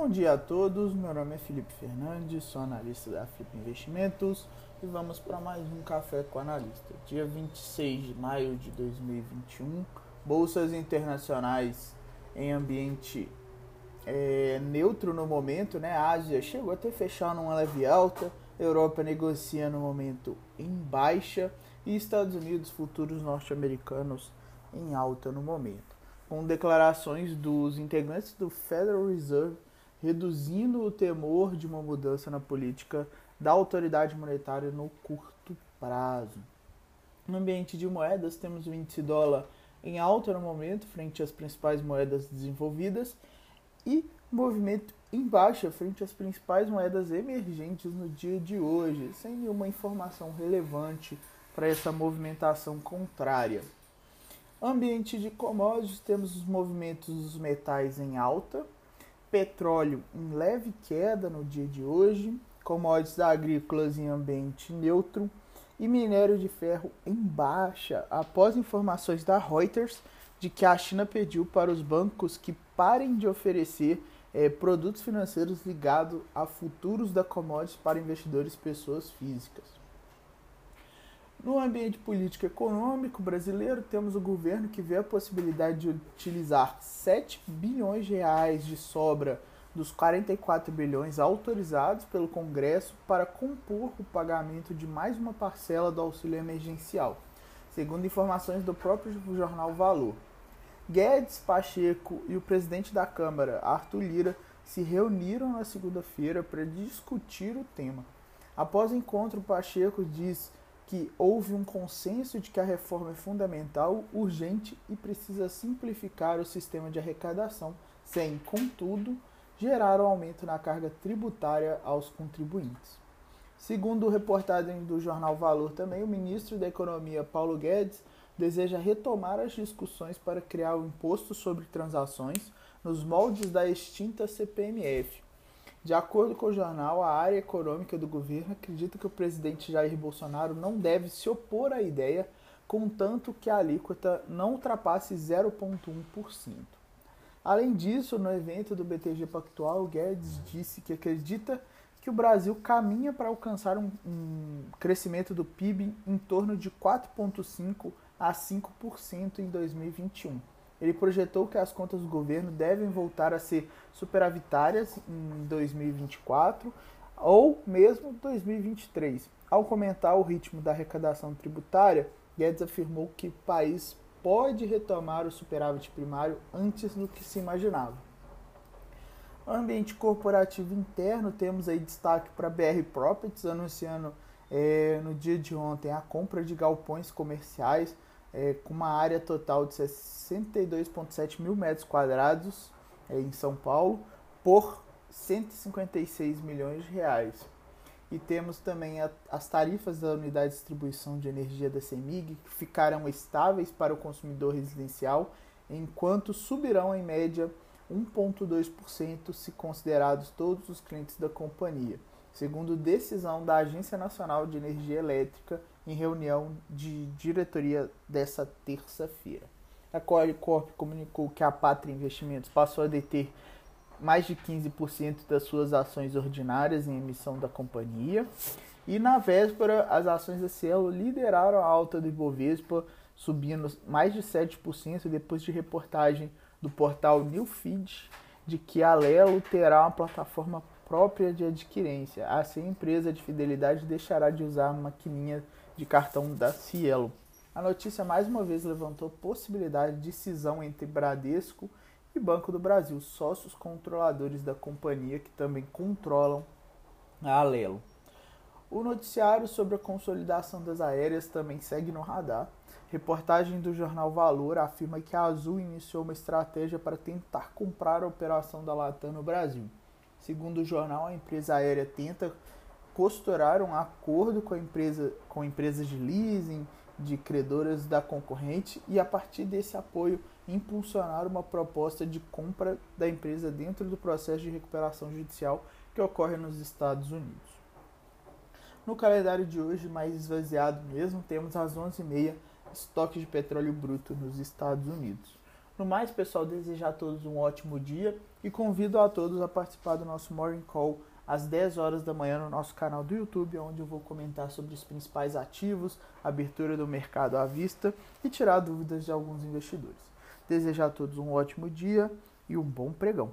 Bom dia a todos, meu nome é Felipe Fernandes, sou analista da Flip Investimentos e vamos para mais um Café com Analista. Dia 26 de maio de 2021, bolsas internacionais em ambiente é, neutro no momento, né? A Ásia chegou a ter fechado numa leve alta, Europa negocia no momento em baixa e Estados Unidos futuros norte-americanos em alta no momento, com declarações dos integrantes do Federal Reserve reduzindo o temor de uma mudança na política da autoridade monetária no curto prazo. No ambiente de moedas, temos o índice dólar em alta no momento, frente às principais moedas desenvolvidas, e movimento em baixa frente às principais moedas emergentes no dia de hoje, sem nenhuma informação relevante para essa movimentação contrária. Ambiente de commodities, temos os movimentos dos metais em alta, petróleo em leve queda no dia de hoje, commodities agrícolas em ambiente neutro e minério de ferro em baixa, após informações da Reuters de que a China pediu para os bancos que parem de oferecer é, produtos financeiros ligados a futuros da commodities para investidores pessoas físicas. No ambiente político econômico brasileiro, temos o governo que vê a possibilidade de utilizar 7 bilhões de reais de sobra dos 44 bilhões autorizados pelo Congresso para compor o pagamento de mais uma parcela do auxílio emergencial, segundo informações do próprio jornal Valor. Guedes, Pacheco e o presidente da Câmara, Arthur Lira, se reuniram na segunda-feira para discutir o tema. Após o encontro, Pacheco diz que houve um consenso de que a reforma é fundamental, urgente e precisa simplificar o sistema de arrecadação, sem, contudo, gerar um aumento na carga tributária aos contribuintes. Segundo reportagem do jornal Valor também, o ministro da Economia Paulo Guedes deseja retomar as discussões para criar o imposto sobre transações nos moldes da extinta CPMF, de acordo com o jornal, a área econômica do governo acredita que o presidente Jair Bolsonaro não deve se opor à ideia, contanto que a alíquota não ultrapasse 0,1%. Além disso, no evento do BTG Pactual, Guedes disse que acredita que o Brasil caminha para alcançar um, um crescimento do PIB em torno de 4,5% a 5% em 2021. Ele projetou que as contas do governo devem voltar a ser superavitárias em 2024 ou mesmo 2023. Ao comentar o ritmo da arrecadação tributária, Guedes afirmou que o país pode retomar o superávit primário antes do que se imaginava. Ambiente corporativo interno, temos aí destaque para a BR Properties, anunciando é, no dia de ontem a compra de galpões comerciais é, com uma área total de 62,7 mil metros quadrados é, em São Paulo por 156 milhões de reais. E temos também a, as tarifas da unidade de distribuição de energia da CEMIG, que ficarão estáveis para o consumidor residencial, enquanto subirão em média 1,2% se considerados todos os clientes da companhia, segundo decisão da Agência Nacional de Energia Elétrica em reunião de diretoria dessa terça-feira. A Qualicorp comunicou que a Pátria Investimentos passou a deter mais de 15% das suas ações ordinárias em emissão da companhia. E na véspera, as ações da Cielo lideraram a alta do Ibovespa, subindo mais de 7% depois de reportagem do portal Newfeed de que a Lelo terá uma plataforma própria de adquirência. Assim, a empresa de fidelidade deixará de usar a maquininha de cartão da Cielo. A notícia mais uma vez levantou possibilidade de cisão entre Bradesco e Banco do Brasil, sócios controladores da companhia que também controlam a Alelo. O noticiário sobre a consolidação das aéreas também segue no radar. Reportagem do jornal Valor afirma que a Azul iniciou uma estratégia para tentar comprar a operação da Latam no Brasil. Segundo o jornal, a empresa aérea tenta costurar um acordo com, empresa, com empresas de leasing, de credoras da concorrente e, a partir desse apoio, impulsionar uma proposta de compra da empresa dentro do processo de recuperação judicial que ocorre nos Estados Unidos. No calendário de hoje, mais esvaziado mesmo, temos às 11h30 estoque de petróleo bruto nos Estados Unidos. No mais, pessoal, desejo a todos um ótimo dia e convido a todos a participar do nosso Morning Call às 10 horas da manhã no nosso canal do YouTube, onde eu vou comentar sobre os principais ativos, abertura do mercado à vista e tirar dúvidas de alguns investidores. Desejo a todos um ótimo dia e um bom pregão.